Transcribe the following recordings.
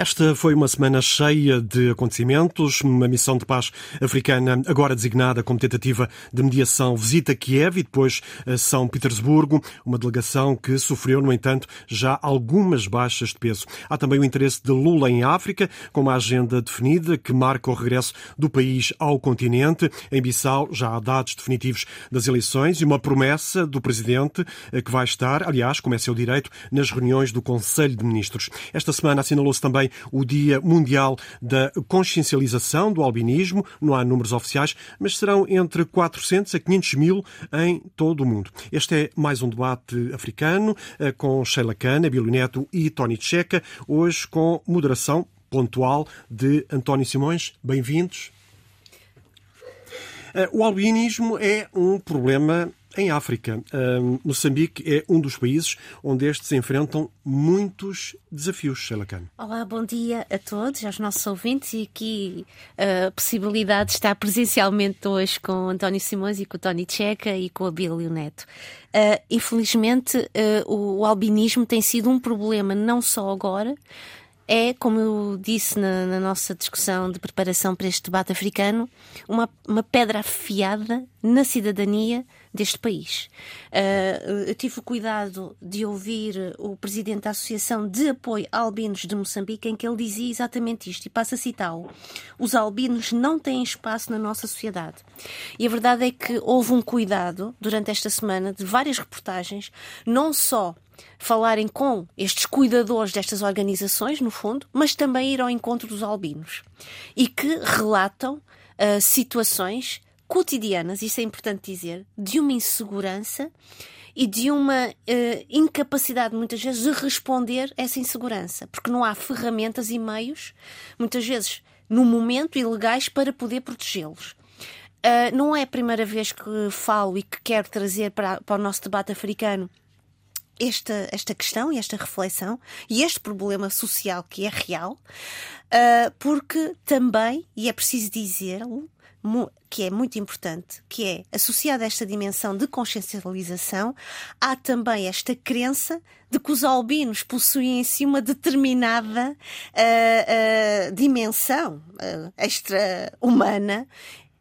Esta foi uma semana cheia de acontecimentos. Uma missão de paz africana, agora designada como tentativa de mediação, visita Kiev e depois São Petersburgo. Uma delegação que sofreu, no entanto, já algumas baixas de peso. Há também o interesse de Lula em África, com uma agenda definida que marca o regresso do país ao continente. Em Bissau já há dados definitivos das eleições e uma promessa do presidente eh, que vai estar, aliás, como é seu direito, nas reuniões do Conselho de Ministros. Esta semana assinalou-se também o Dia Mundial da Consciencialização do Albinismo. Não há números oficiais, mas serão entre 400 a 500 mil em todo o mundo. Este é mais um debate africano eh, com Sheila Cana, Bilio Neto e Tony Checa, hoje com moderação pontual de António Simões. Bem-vindos. Eh, o albinismo é um problema em África. Moçambique é um dos países onde estes enfrentam muitos desafios, Sheila Khan. Olá, bom dia a todos, aos nossos ouvintes e aqui a possibilidade de estar presencialmente hoje com António Simões e com o Tony Checa e com a Bílio Neto. Uh, infelizmente, uh, o, o albinismo tem sido um problema não só agora, é, como eu disse na, na, nossa discussão de preparação para este debate africano, uma, uma pedra afiada na cidadania deste país. Uh, tive o cuidado de ouvir o presidente da Associação de Apoio a Albinos de Moçambique, em que ele dizia exatamente isto, e passo a citá-lo: os albinos não têm espaço na nossa sociedade. E a verdade é que houve um cuidado durante esta semana de várias reportagens, não só falarem com estes cuidadores destas organizações, no fundo, mas também ir ao encontro dos albinos e que relatam uh, situações cotidianas, isso é importante dizer, de uma insegurança e de uma uh, incapacidade, muitas vezes, de responder a essa insegurança, porque não há ferramentas e meios, muitas vezes, no momento, ilegais para poder protegê-los. Uh, não é a primeira vez que falo e que quero trazer para, para o nosso debate africano esta, esta questão e esta reflexão e este problema social que é real, uh, porque também, e é preciso dizê-lo, que é muito importante, que é associada a esta dimensão de consciencialização, há também esta crença de que os albinos possuem em si uma determinada uh, uh, dimensão uh, extra-humana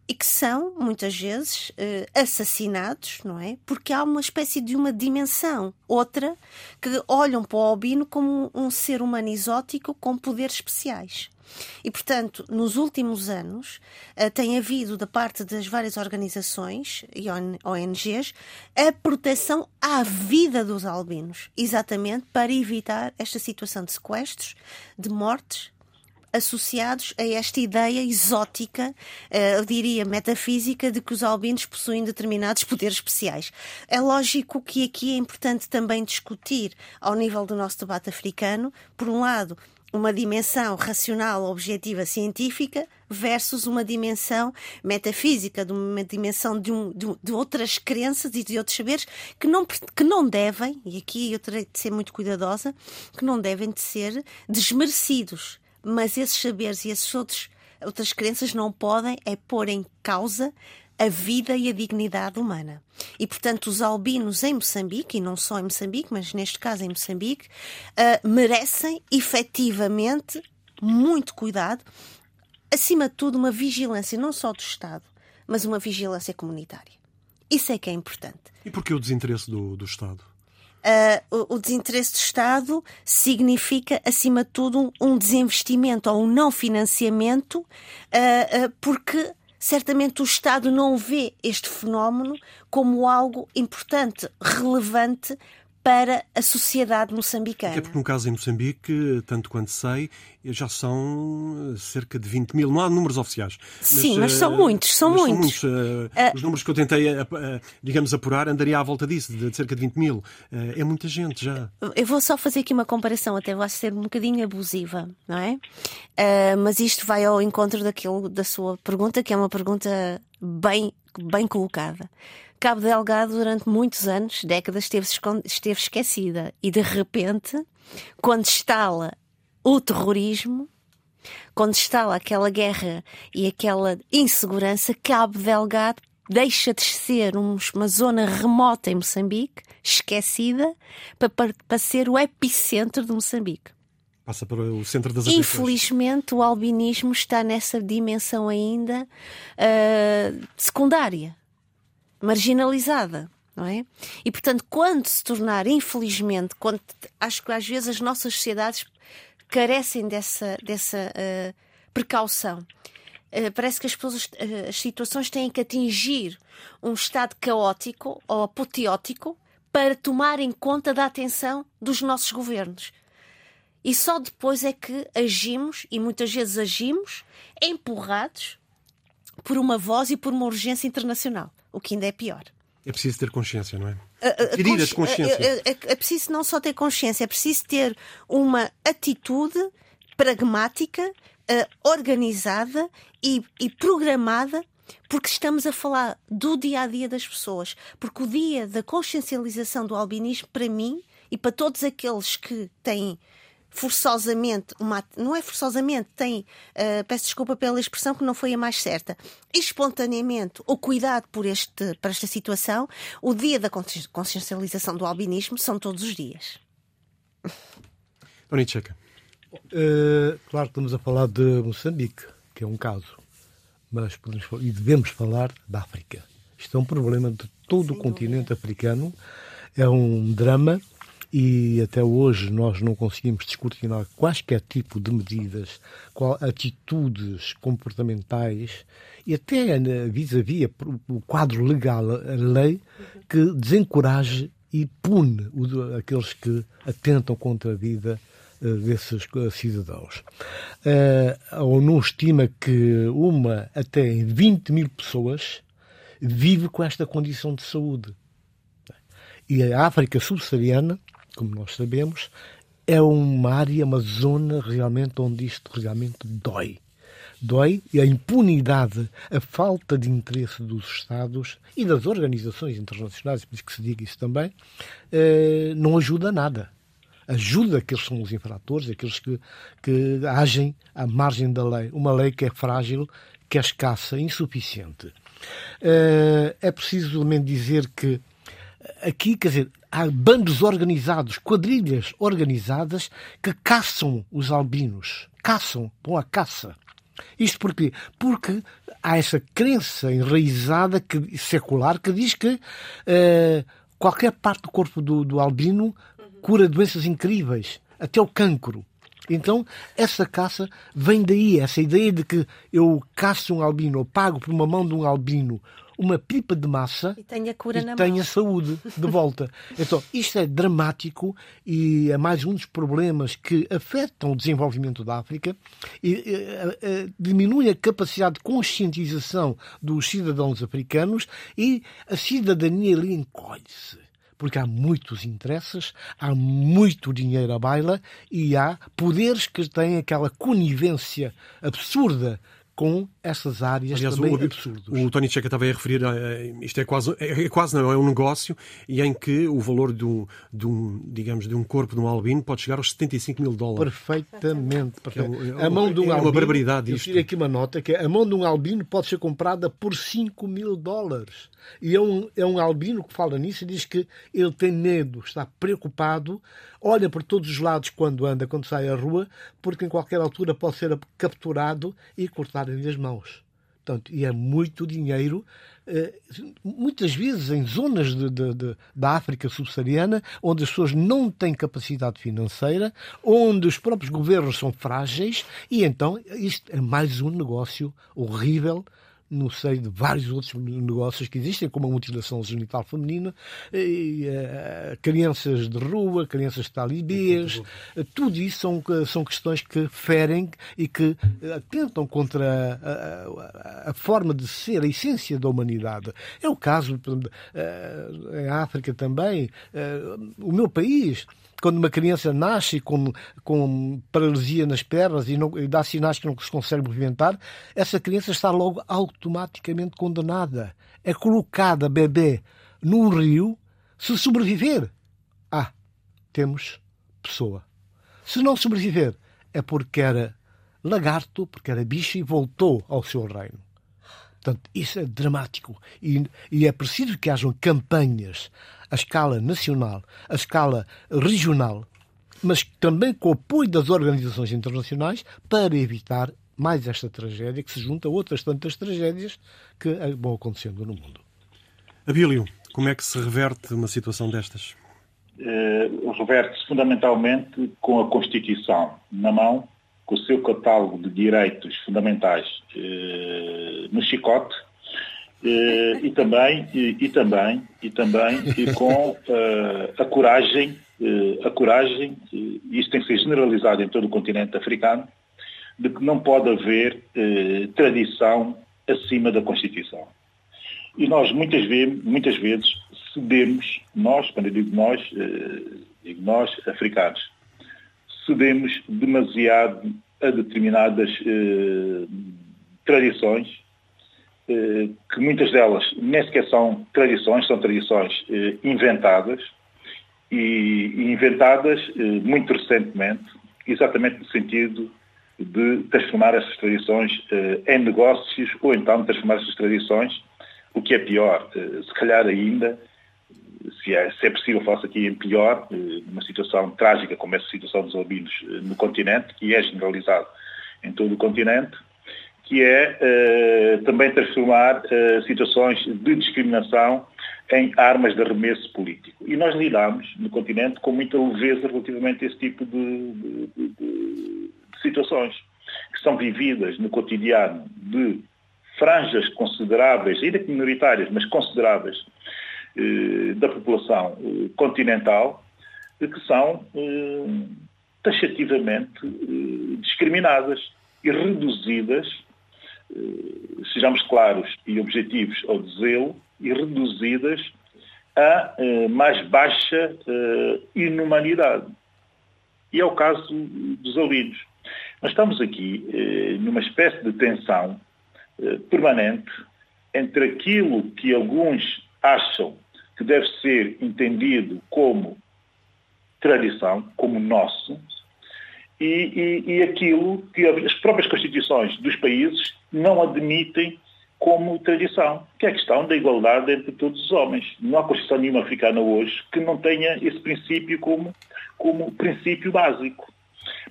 e que são, muitas vezes, assassinados, não é? Porque há uma espécie de uma dimensão, outra, que olham para o albino como um ser humano exótico com poderes especiais. E, portanto, nos últimos anos, uh, tem havido, da parte das várias organizações e ONGs, a proteção à vida dos albinos, exatamente para evitar esta situação de sequestros, de mortes associados a esta ideia exótica, eh, eu diria metafísica, de que os albinos possuem determinados poderes especiais. É lógico que aqui é importante também discutir, ao nível do nosso debate africano, por um lado, uma dimensão racional, objetiva, científica versus uma dimensão metafísica, de uma dimensão de, um, de, de, outras crenças e de outros saberes que não, que não devem, e aqui eu terei de ser muito cuidadosa, que não devem de ser desmerecidos. Mas esses saberes e outros, outras crenças não podem é pôr em causa a vida e a dignidade humana. E, portanto, os albinos em Moçambique, e não só em Moçambique, mas neste caso em Moçambique, uh, merecem efetivamente muito cuidado, acima de tudo, uma vigilância não só do Estado, mas uma vigilância comunitária. Isso é que é importante. E porquê o desinteresse do, do Estado? Uh, o, o, desinteresse do Estado significa, acima de tudo, um, um desinvestimento ou um não financiamento, uh, uh, porque certamente o Estado não vê este fenómeno como algo importante, relevante para a sociedade moçambicana. Até porque no caso em Moçambique, tanto quanto sei, já são cerca de 20 mil. Não há números oficiais. Sim, mas, são uh, muitos, são mas muitos. São muitos. Uh, os números que eu tentei, digamos, apurar, andaria à volta disso, de, cerca de 20 mil. é muita gente já. Eu vou só fazer aqui uma comparação, até vai ser um bocadinho abusiva, não é? mas isto vai ao encontro daquilo, da sua pergunta, que é uma pergunta bem, bem colocada. Cabo Delgado, durante muitos anos, décadas, esteve, esteve esquecida. E de repente, quando estala o terrorismo, quando está lá aquela guerra e aquela insegurança, Cabo Delgado deixa de ser uma zona remota em Moçambique, esquecida, para, para ser o epicentro de Moçambique. Passa para o centro das Infelizmente, o albinismo está nessa dimensão ainda uh, secundária, marginalizada. Não é? E portanto, quando se tornar, infelizmente, quando, acho que às vezes as nossas sociedades carecem dessa, dessa uh, precaução. Uh, parece que as, pessoas, uh, as situações têm que atingir um estado caótico ou apoteótico para tomarem conta da atenção dos nossos governos. E só depois é que agimos, e muitas vezes agimos, empurrados por uma voz e por uma urgência internacional, o que ainda é pior. É preciso ter consciência, não é? Adquirir a consciência. É, é, é, preciso não só ter consciência, é preciso ter uma atitude pragmática, uh, organizada e, e programada porque estamos a falar do dia a dia das pessoas. Porque o dia da consciencialização do albinismo, para mim e para todos aqueles que têm forçosamente, uma, não é forçosamente, tem, uh, peço desculpa pela expressão que não foi a mais certa, espontaneamente o cuidado por, este, por esta situação, o dia da consciencialização do albinismo são todos os dias. Tony Checa. Uh, claro que estamos a falar de Moçambique, que é um caso, mas podemos, e devemos falar da África. Isto é um problema de todo Sim, o continente africano, é um drama e até hoje nós não conseguimos descortinar quaisquer tipo de medidas, qual, atitudes comportamentais e até vis-à-vis -vis o quadro legal, a lei, que desencoraje e pune aqueles que atentam contra a vida eh, desses eh, cidadãos. Eh, a ONU estima que uma até 20 mil pessoas vive com esta condição de saúde. E a África subsaariana como nós sabemos, é uma área, uma zona realmente onde isto realmente dói. Dói e a impunidade, a falta de interesse dos Estados e das organizações internacionais, por isso que se diga isso também, eh, não ajuda nada. Ajuda aqueles que são os infratores, aqueles que, que agem à margem da lei. Uma lei que é frágil, que é escassa, insuficiente. Eh, é preciso também dizer que aqui, quer dizer, há bandos organizados, quadrilhas organizadas que caçam os albinos. Caçam, vão à caça. Isto porquê? Porque há essa crença enraizada que, secular que diz que uh, qualquer parte do corpo do, do albino cura doenças incríveis, até o cancro. Então, essa caça vem daí, essa ideia de que eu caço um albino, ou pago por uma mão de um albino uma pipa de massa e tenha, cura e na tenha mão. saúde de volta. então, isto é dramático e é mais um dos problemas que afetam o desenvolvimento da África e, e, e diminui a capacidade de conscientização dos cidadãos africanos e a cidadania ali encolhe-se porque há muitos interesses, há muito dinheiro à baila e há poderes que têm aquela conivência absurda com essas áreas Aliás, também o, absurdos. O Tony Checa estava a referir a, isto é quase, é, é, quase não, é um negócio e em que o valor de um, de um, digamos, de um corpo de um albino pode chegar aos 75 mil dólares. Perfeitamente. É, a mão de um é albino, uma barbaridade isto. Eu tirei aqui uma nota que a mão de um albino pode ser comprada por 5 mil dólares. E é um, é um albino que fala nisso e diz que ele tem medo, está preocupado, olha por todos os lados quando anda, quando sai à rua, porque em qualquer altura pode ser capturado e cortar-lhe as mãos. Portanto, e é muito dinheiro, eh, muitas vezes em zonas de, de, de, da África subsaariana, onde as pessoas não têm capacidade financeira, onde os próprios governos são frágeis, e então isto é mais um negócio horrível no seio de vários outros negócios que existem, como a mutilação genital feminina, e, uh, crianças de rua, crianças talibês, uh, tudo isso são, são questões que ferem e que uh, atentam contra a, a, a, forma de ser, a essência da humanidade. É o caso em África também. o meu país quando uma criança nasce com, com paralisia nas pernas e, não, e dá sinais que não se consegue movimentar, essa criança está logo automaticamente condenada. É colocada bebê num rio se sobreviver. Ah, temos pessoa. Se não sobreviver, é porque era lagarto, porque era bicho, e voltou ao seu reino. Portanto, isso é dramático. E, e é preciso que hajam campanhas à escala nacional, à escala regional, mas também com o apoio das organizações internacionais para evitar mais esta tragédia que se junta a outras tantas tragédias que vão acontecendo no mundo. Abílio, como é que se reverte uma situação destas? Uh, reverte-se fundamentalmente com a Constituição na mão, com o seu catálogo de direitos fundamentais uh, no chicote uh, e também e, e, também e também e com a coragem a coragem e isto tem que ser generalizado em todo o continente africano de que não pode haver tradição acima da Constituição. E nós muitas vezes, muitas vezes cedemos, nós, quando eu digo nós, digo nós, africanos, cedemos demasiado a determinadas eh, tradições, eh, que muitas delas nem sequer são tradições, são tradições eh, inventadas, e, e inventadas eh, muito recentemente, exatamente no sentido de transformar essas tradições eh, em negócios ou então transformar essas tradições, o que é pior, eh, se calhar ainda, se é, se é possível, falar aqui em pior, eh, numa situação trágica como essa situação dos albinos eh, no continente, que é generalizado em todo o continente, que é eh, também transformar eh, situações de discriminação em armas de arremesso político. E nós lidamos no continente com muita leveza relativamente a esse tipo de, de, de, de situações, que são vividas no cotidiano de franjas consideráveis, ainda que minoritárias, mas consideráveis, da população eh, continental que são eh, taxativamente discriminadas e reduzidas, sejamos claros e objetivos ao dizê-lo, e reduzidas a mais baixa inumanidade. E é o caso dos albinos. Nós estamos aqui numa espécie de tensão permanente entre aquilo que alguns acham que deve ser entendido como tradição, como nosso, e, e, e, aquilo que as próprias constituições dos países não admitem como tradição, que é a questão da igualdade entre todos os homens. Não há Constituição nenhuma africana hoje que não tenha esse princípio como, como princípio básico.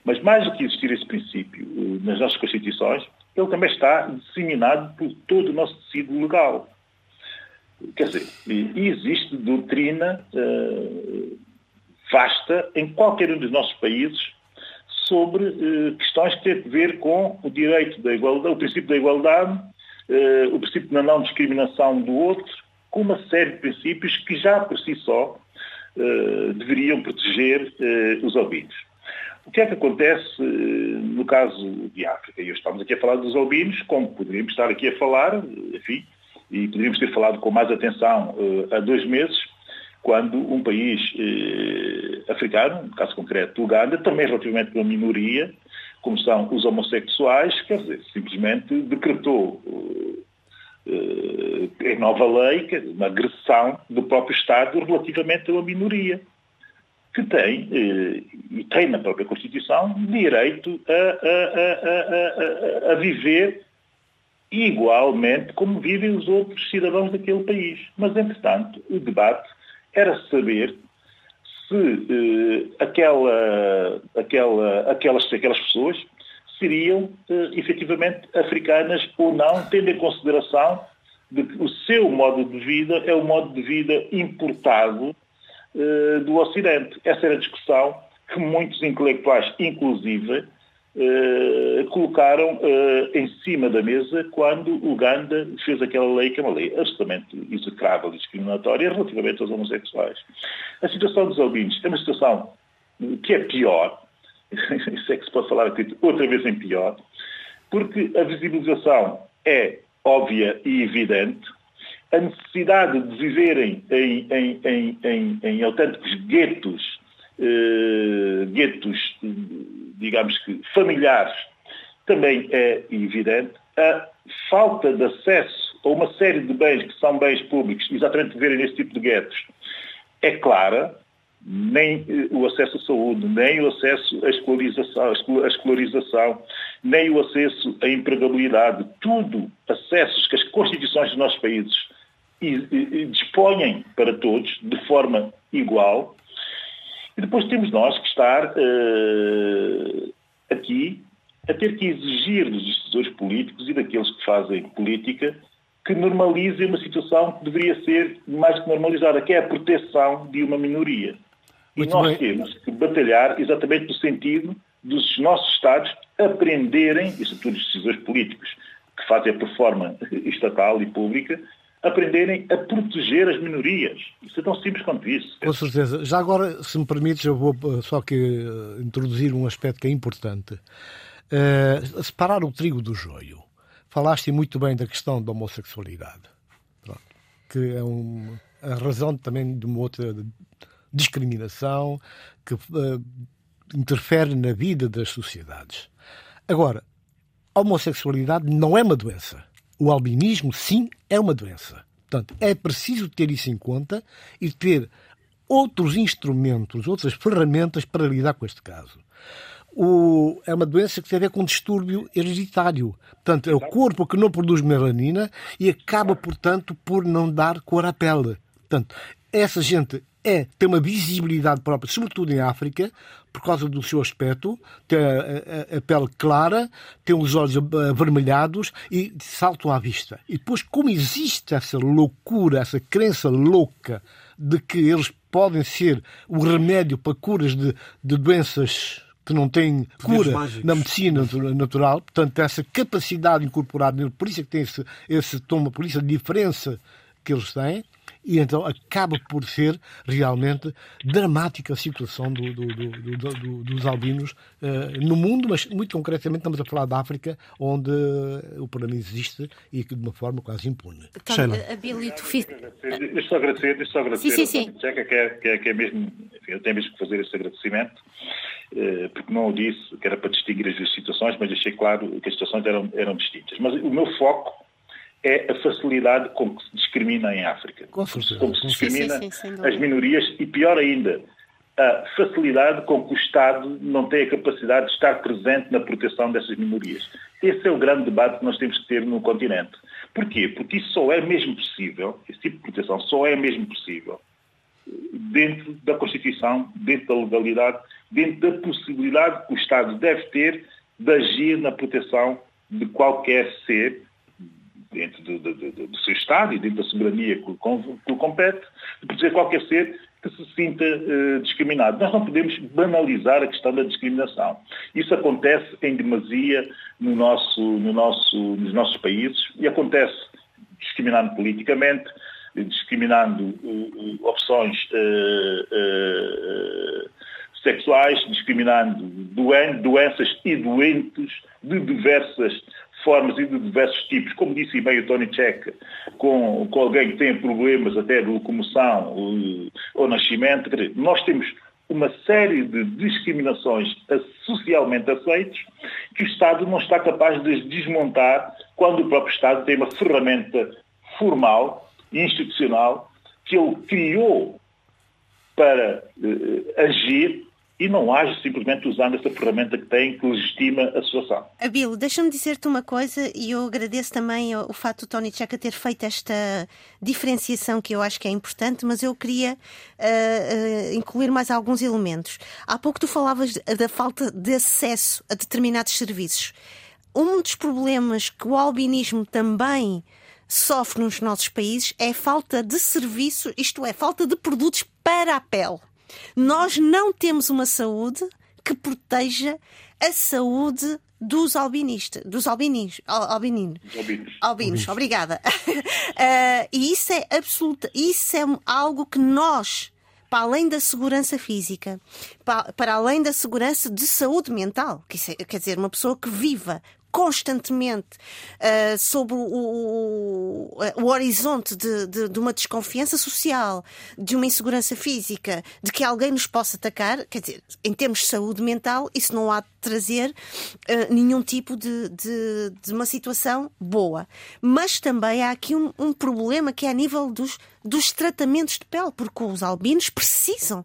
Mas mais do que existir esse princípio eh, nas nossas Constituições, ele também está disseminado por todo o nosso tecido legal. Quer dizer, existe doutrina uh, vasta em qualquer um dos nossos países sobre uh, questões que têm a ver com o direito da igualdade, o princípio da igualdade, uh, o princípio da não discriminação do outro, com uma série de princípios que já por si só deveriam proteger os albinos. O que é que acontece no caso de África? E estamos aqui a falar dos albinos, como poderíamos estar aqui a falar, enfim, e poderíamos ter falado com mais atenção uh, há dois meses, quando um país uh, africano, no caso concreto Uganda, também relativamente uma minoria, como são os homossexuais, quer dizer, simplesmente decretou uh, em nova lei uma agressão do próprio Estado relativamente a uma minoria que tem, e tem na própria Constituição, direito a, a, a, a viver igualmente como vivem os outros cidadãos daquele país. Mas, entretanto, o debate era saber se eh, aquela, aquela, aquelas, aquelas pessoas seriam eh, efetivamente africanas ou não, tendo em consideração de que o seu modo de vida é o modo de vida importado eh, do Ocidente. Essa era a discussão que muitos intelectuais, inclusive, eh, colocaram uh, em cima da mesa quando Uganda fez aquela lei, que é uma lei absolutamente execrável e discriminatória relativamente aos homossexuais. A situação dos albinos é uma situação que é pior, isso é que se pode falar aqui outra vez em pior, porque a visibilização é óbvia e evidente, a necessidade de viverem em, em, em, em, em autênticos guetos, uh, guetos digamos que, familiares, também é evidente. A falta de acesso a uma série de bens que são bens públicos, exatamente verem nesse tipo de guetos, é clara. Nem eh, o acesso à saúde, nem o acesso à escolarização, à escolarização nem o acesso à empregabilidade, tudo acessos que as constituições dos nossos países dispõem para todos de forma igual. E depois temos nós que estar uh, aqui a ter que exigir dos decisores políticos e daqueles que fazem política que normalizem uma situação que deveria ser mais que normalizada, que é a proteção de uma minoria. Muito e nós bem. temos que batalhar exatamente no sentido dos nossos Estados aprenderem, e sobretudo os decisores políticos que fazem a performance estatal e pública, aprenderem a proteger as minorias. Isso é tão simples quanto isso. Com certeza. Já agora, se me permites, eu vou eh, só que eh, introduzir um aspecto que é importante. Uh, separar o trigo do joio. Falaste muito bem da questão da homossexualidade, Pronto. que é um, a razão também de uma outra discriminação que uh, interfere na vida das sociedades. Agora, a homossexualidade não é uma doença. O albinismo, sim, é uma doença. Portanto, é preciso ter isso em conta e ter outros instrumentos, outras ferramentas para lidar com este caso. O, é uma doença que tem a ver com um distúrbio hereditário. Portanto, é o corpo que não produz melanina e acaba, portanto, por não dar cor à pele. Portanto, essa gente é, tem uma visibilidade própria, sobretudo em África, por causa do seu aspecto, tem a, a, a, pele clara, tem os olhos avermelhados e saltam à vista. E depois, como existe essa loucura, essa crença louca de que eles podem ser o remédio para curas de, de doenças que não têm cura na medicina natural, portanto, essa capacidade incorporada, por isso é que tem esse, esse tom, por isso a diferença que eles têm, e então acaba por ser realmente dramática a situação do, do, do, dos albinos uh, no mundo, mas muito concretamente estamos a falar da África, onde o problema existe e que de uma forma quase impune. Então, habilito... Deixa eu só agradecer, deixa só agradecer sim, sim, sim. Checa, que é, que, é, que é mesmo, enfim, eu tenho mesmo que fazer esse agradecimento, uh, porque não o disse que era para distinguir as duas situações, mas deixei claro que as situações eram, eram distintas. Mas o meu foco é a facilidade com que se discrimina em África. Com, certeza. Como se discrimina sim, sim, sim, as minorias e, pior ainda, a facilidade com que o Estado não tem a capacidade de estar presente na proteção dessas minorias. Esse é o grande debate que nós temos que ter no continente. Porquê? Porque isso só é mesmo possível, esse tipo de proteção só é mesmo possível dentro da Constituição, dentro da legalidade, dentro da possibilidade que o Estado deve ter de agir na proteção de qualquer ser dentro do, do, do, do, seu Estado e dentro da soberania que lhe compete, de proteger qualquer ser que se sinta uh, discriminado. Nós não podemos banalizar a questão da discriminação. Isso acontece em demasia no nosso, no nosso, nos nossos países e acontece discriminando politicamente, discriminando uh, opções uh, sexuais, discriminando doen doenças e doentes de diversas formas e de diversos tipos, como disse bem o Tony Check, com, com alguém que tem problemas até de locomoção ou, ou nascimento, nós temos uma série de discriminações socialmente aceitas que o Estado não está capaz de desmontar quando o próprio Estado tem uma ferramenta formal e institucional que ele criou para uh, agir e não age simplesmente usando essa ferramenta que tem que legitima a situação. Abilo, deixa-me dizer-te uma coisa e eu agradeço também o fato do Tony Checa ter feito esta diferenciação que eu acho que é importante, mas eu queria uh, uh, incluir mais alguns elementos. Há pouco tu falavas da falta de acesso a determinados serviços. Um dos problemas que o albinismo também sofre nos nossos países é falta de serviço, isto é, falta de produtos para a pele. Nós não temos uma saúde que proteja a saúde dos albinistas, dos albinis, albininos. Albinos. Albinos, obrigada. Uh, e isso é absoluta, isso é algo que nós, para além da segurança física, para, para além da segurança de saúde mental, que é, quer dizer, uma pessoa que viva constantemente uh, sobre o, o, o horizonte de, de, de, uma desconfiança social, de uma insegurança física, de que alguém nos possa atacar, quer dizer, em termos de saúde mental, isso não há de trazer uh, nenhum tipo de, de, de, uma situação boa. Mas também há aqui um, um problema que é a nível dos, dos tratamentos de pele, porque os albinos precisam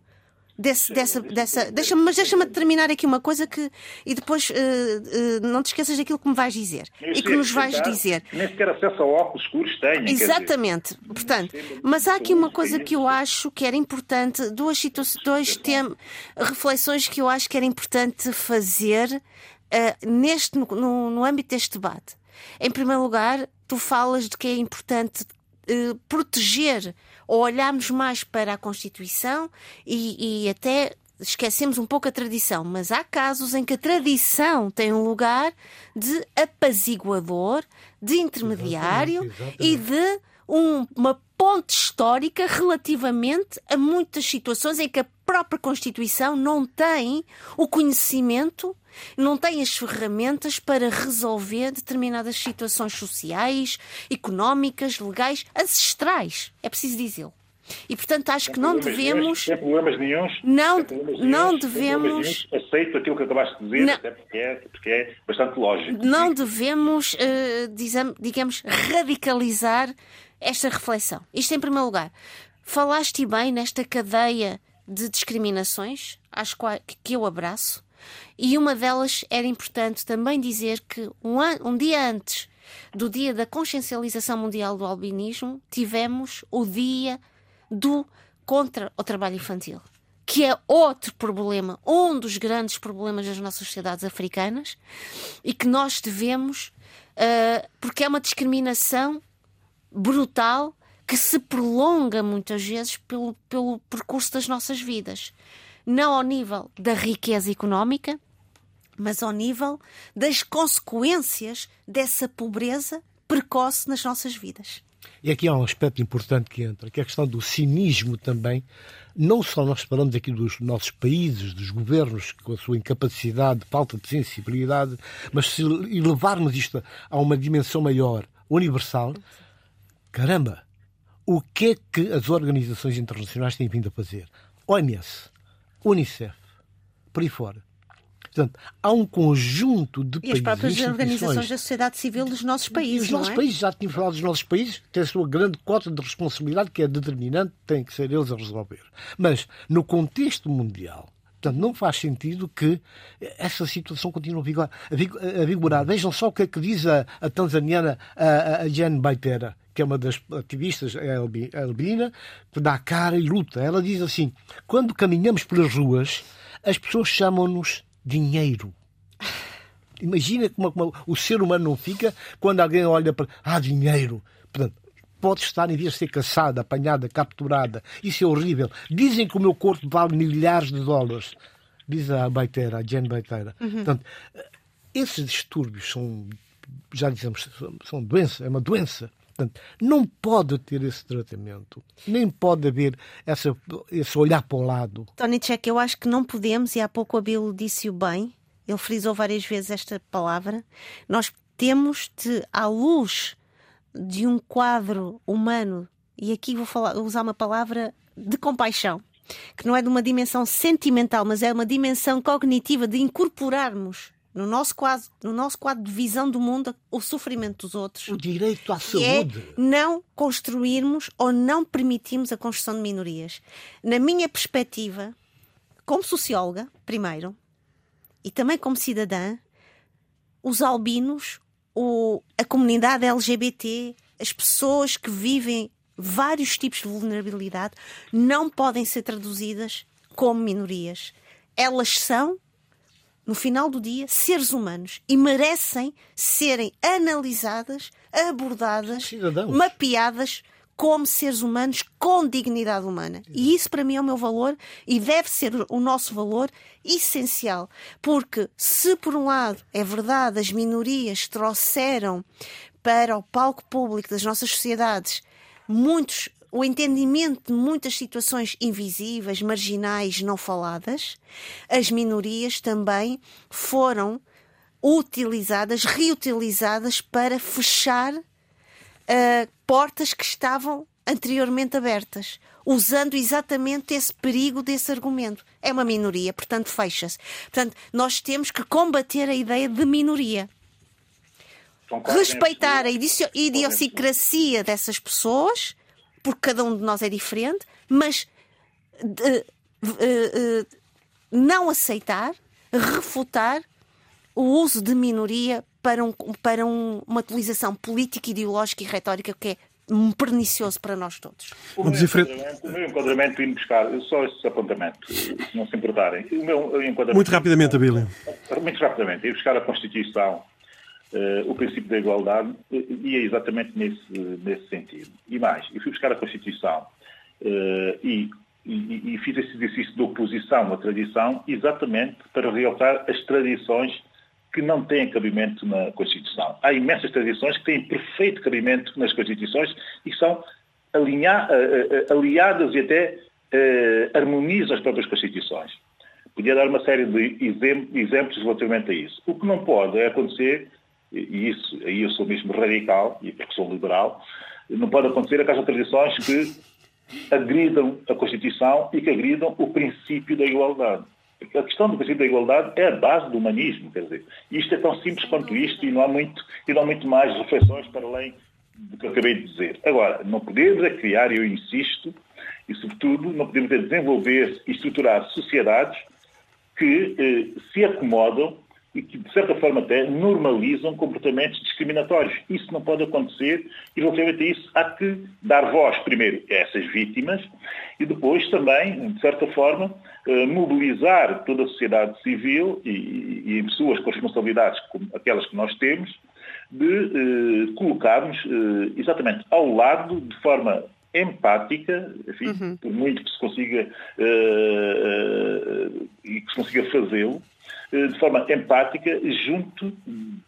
Desse, dessa, dessa, deixa mas deixa-me terminar aqui uma coisa que e depois uh, uh, não te esqueças daquilo que me vais dizer e que nos vais tá? dizer. Nem sequer acesso a óculos escuros dizer, Exatamente. Portanto, mas há aqui uma coisa que eu acho que era importante, duas situações, dois tem, reflexões que eu acho que era importante fazer eh, neste, no, no, no âmbito deste debate. Em primeiro lugar, tu falas de que é importante proteger ou olharmos mais para a Constituição e, e até esquecemos um pouco a tradição, mas há casos em que a tradição tem um lugar de apaziguador, de intermediário Exatamente, e de um- uma ponte histórica relativamente a muitas situações em que a própria Constituição não tem o conhecimento, não tem as ferramentas para resolver determinadas situações sociais, económicas, legais, ancestrais. É preciso dizê-lo. E, portanto, acho que não devemos. Sem problemas. Não- problemas não devemos-. Aceito aquilo que acabaste de dizer, Não. até porque é, porque é bastante lógico. não devemos, dizem- digamos, radicalizar esta reflexão. Isto em primeiro lugar. Falaste bem nesta cadeia de discriminações, às quais que eu abraço, e uma delas era importante também dizer que um, an- um dia antes do dia da consciencialização mundial do albinismo, tivemos o dia do contra o trabalho infantil, que é outro problema, um dos grandes problemas das nossas sociedades africanas e que nós devemos, ah, porque é uma discriminação brutal que se prolonga muitas vezes pelo, pelo percurso das nossas vidas. Não ao nível da riqueza económica, mas ao nível das consequências dessa pobreza precoce nas nossas vidas. E aqui há um aspecto importante que entra, que é a questão do cinismo também. Não só nós falamos aqui dos nossos países, dos governos, com a sua incapacidade, falta de sensibilidade, mas se elevarmos isto a uma dimensão maior, universal, caramba, o que é que as organizações internacionais têm vindo a fazer? OMS, Unicef, por aí fora. Portanto, há um conjunto de E as países próprias instituições, organizações da sociedade civil dos nossos e países, os nossos é? países, já tínhamos falado dos nossos países, têm a sua grande cota de responsabilidade que é determinante, têm que ser eles a resolver. Mas, no contexto mundial, portanto, não faz sentido que essa situação continue a vigor- a vig- a vigorar. Vejam só o que é que diz a, a tanzaniana a- a Jane Baitera, que é uma das ativistas é albi- albina, que dá cara e luta. Ela diz assim: quando caminhamos pelas ruas, as pessoas chamam-nos dinheiro. Imagina como, como o ser humano não fica quando alguém olha para. Ah, dinheiro. Portanto, pode estar em vez de ser caçada, apanhada, capturada. Isso é horrível. Dizem que o meu corpo vale milhares de dólares. Diz a Baiteira, a Jane Baiteira. Portanto, esses distúrbios são, já dizemos, são, são doença, é uma doença. Portanto, não pode ter esse tratamento, nem pode haver essa, esse olhar para o lado. Tony Check, eu acho que não podemos, e há pouco o Abel disse-o bem, ele frisou várias vezes esta palavra, nós temos de, à luz de um quadro humano, e aqui vou falar, usar uma palavra de compaixão, que não é de uma dimensão sentimental, mas é uma dimensão cognitiva de incorporarmos no nosso quadro, no nosso quadro de visão do mundo o sofrimento dos outros O direito à é saúde. não construirmos ou não permitirmos a construção de minorias. Na minha perspectiva, como socióloga, primeiro, e também como cidadã, os albinos, o- a comunidade LGBT, as pessoas que vivem vários tipos de vulnerabilidade, não podem ser traduzidas como minorias. Elas são no final do dia, seres humanos e merecem serem analisadas, abordadas, Cidadãos. mapeadas como seres humanos com dignidade humana. E isso para mim é o meu valor e deve ser o nosso valor essencial. Porque se por um lado é verdade as minorias trouxeram para o palco público das nossas sociedades muitos o entendimento de muitas situações invisíveis, marginais, não faladas, as minorias também foram utilizadas, reutilizadas para fechar ah, portas que estavam anteriormente abertas, usando exatamente esse perigo desse argumento. É uma minoria, portanto fecha-se. Portanto, nós temos que combater a ideia de minoria respeitar a absoluto. idiossi- idiosincrasia dessas pessoas, porque cada um de nós é diferente, mas de- não aceitar, refutar o uso de minoria para, um, para um, uma utilização política, ideológica e retórica que é pernicioso para nós todos. O meu, enquadramento, o meu enquadramento buscar, só esses apontamentos, se não se importarem. O meu enquadramento, muito rapidamente, Abílio. Muito rapidamente, ir buscar a Constituição, uh, o princípio da igualdade, ia exatamente nesse, nesse sentido. E mais, eu fui buscar a Constituição uh, e, e, e fiz esse exercício de oposição à tradição exatamente para realçar as tradições que não têm cabimento na Constituição. Há imensas tradições que têm perfeito cabimento nas Constituições e são alinha, eh, eh, aliadas e até eh, harmonizam as próprias Constituições. Podia dar uma série de exemplos relativamente a isso. O que não pode é acontecer, e isso, aí eu sou mesmo radical, e porque sou liberal, não pode acontecer a haja tradições que agridam a Constituição e que agridam o princípio da igualdade. A questão do princípio da igualdade é a base do humanismo, quer dizer, isto é tão simples quanto isto e não há muito, e não há muito mais reflexões para além do que eu acabei de dizer. Agora, não podemos é criar, eu insisto, e sobretudo não podemos é desenvolver e estruturar sociedades que eh, se acomodam e que, de certa forma, até normalizam comportamentos discriminatórios. Isso não pode acontecer e, relativamente a isso, há que dar voz, primeiro, a essas vítimas e depois também, de certa forma, eh, mobilizar toda a sociedade civil e, pessoas com responsabilidades como aquelas que nós temos, de eh, colocarmos eh, exatamente ao lado, de forma empática, enfim, uhum. por muito que se consiga uh, uh, e que se consiga fazê-lo, de forma empática junto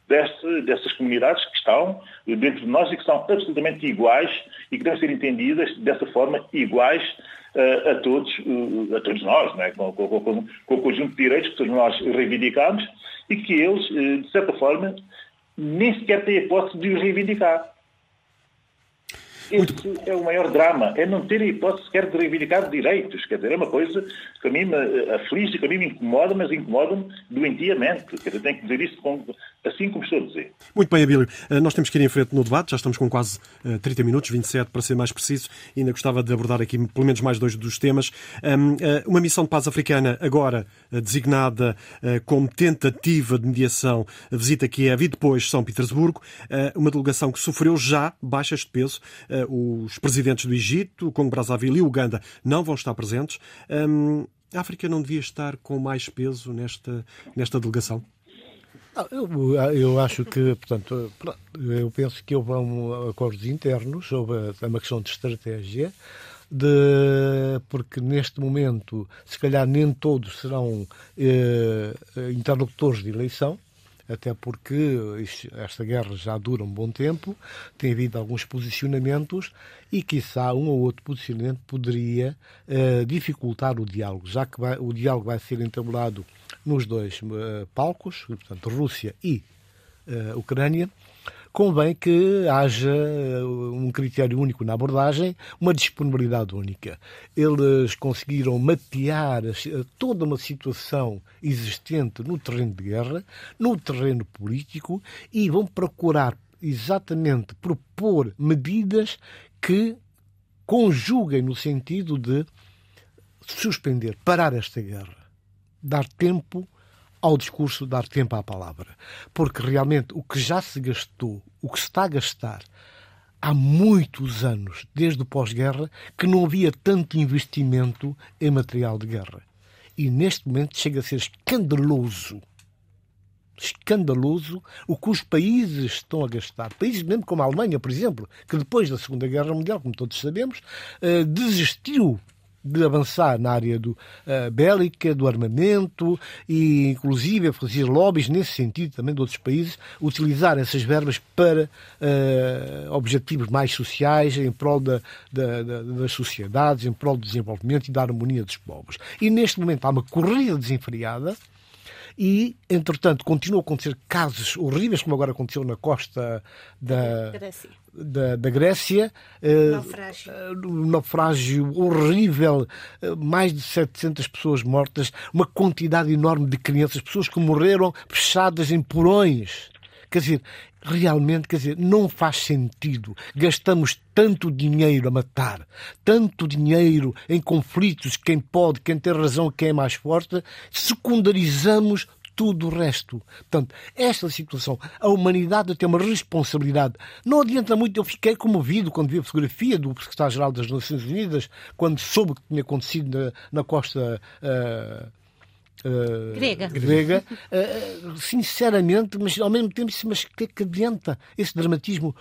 dessa, dessas comunidades que estão dentro de nós e que são absolutamente iguais e que devem ser entendidas dessa forma iguais a todos, a todos nós, é? com, com, com, com, o conjunto de direitos que todos nós reivindicamos e que eles, de certa forma, nem sequer têm a hipótese de os reivindicar. Esse é o maior drama, é não ter a hipótese sequer de reivindicar direitos. Quer dizer, é uma coisa que a mim me eh, aflige, que a mim me incomoda, mas incomoda-me doentiamente. Quer dizer, tenho que dizer isso com, assim como estou a dizer. Muito bem, Abílio. Eh, nós temos que ir em frente no debate, já estamos com quase 30 eh, minutos, 27 para ser mais preciso, ainda gostava de abordar aqui pelo menos mais dois dos temas. Uma missão de paz africana, agora designada como tentativa de mediação, visita Kiev e depois São Petersburgo, uma delegação que sofreu já baixas de peso eh, os presidentes do Egito, Congo Brazzaville e Uganda não vão estar presentes. A África não devia estar com mais peso nesta, nesta delegação? Eu, eu, acho que, portanto, eu penso que houve um acordos internos sobre uma questão de estratégia, de, porque neste momento, se calhar nem todos serão eh, interlocutores de eleição, até porque esta guerra já dura um bom tempo, tem havido alguns posicionamentos e, quiçá, um ou outro posicionamento poderia uh, dificultar o diálogo, já que vai, o diálogo vai ser entabulado nos dois uh, palcos, portanto, Rússia e uh, Ucrânia, convém que haja uh, um critério único na abordagem, uma disponibilidade única. Eles conseguiram mapear toda uma situação existente no terreno de guerra, no terreno político e vão procurar exatamente propor medidas que conjuguem no sentido de suspender, parar esta guerra, dar tempo ao discurso, dar tempo à palavra. Porque realmente o que já se gastou, o que se está a gastar há muitos anos, desde o pós-guerra, que não havia tanto investimento em material de guerra. E neste momento chega a ser escandaloso escandaloso o que os países estão a gastar. Países mesmo como a Alemanha, por exemplo, que depois da Segunda Guerra Mundial, como todos sabemos, eh, desistiu de avançar na área do, uh, bélica, do armamento e, inclusive, a fazer lobbies nesse sentido também de outros países, utilizar essas verbas para uh, objetivos mais sociais, em prol da, da, da, das sociedades, em prol do desenvolvimento e da harmonia dos povos. E neste momento há uma corrida desenfreada e, entretanto, continuam a acontecer casos horríveis, como agora aconteceu na costa da Grécia. Da, da Grécia uh, naufrágio. Uh, um naufrágio horrível, uh, mais de 700 pessoas mortas, uma quantidade enorme de crianças, pessoas que morreram fechadas em porões. Quer dizer, realmente, quer dizer, não faz sentido. Gastamos tanto dinheiro a matar, tanto dinheiro em conflitos, quem pode, quem tem razão, quem é mais forte, secundarizamos tudo o resto. Portanto, esta situação, a humanidade tem uma responsabilidade. Não adianta muito, eu fiquei comovido quando vi a fotografia do secretário-geral das Nações Unidas, quando soube o que tinha acontecido na, na costa. Uh, Uh, grega. grega uh, sinceramente, mas ao mesmo tempo, mas que é que adianta esse dramatismo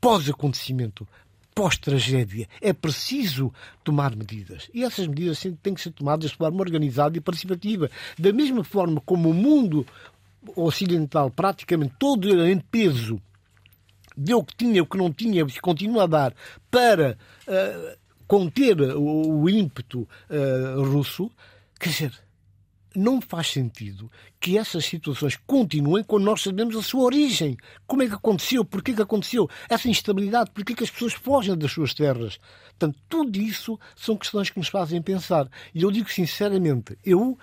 pós-acontecimento? pós-tragédia. É preciso tomar medidas. E essas medidas têm que ser tomadas de forma organizada e participativa. Da mesma forma como o mundo ocidental, praticamente todo em peso, deu o que tinha, o que não tinha, e continua a dar, para uh, conter o, o ímpeto uh, russo, quer dizer, não faz sentido que essas situações continuem quando nós sabemos a sua origem. Como é que aconteceu? Porquê que aconteceu? Essa instabilidade, porquê que as pessoas fogem das suas terras? Portanto, tudo isso são questões que nos fazem pensar. E eu digo sinceramente, eu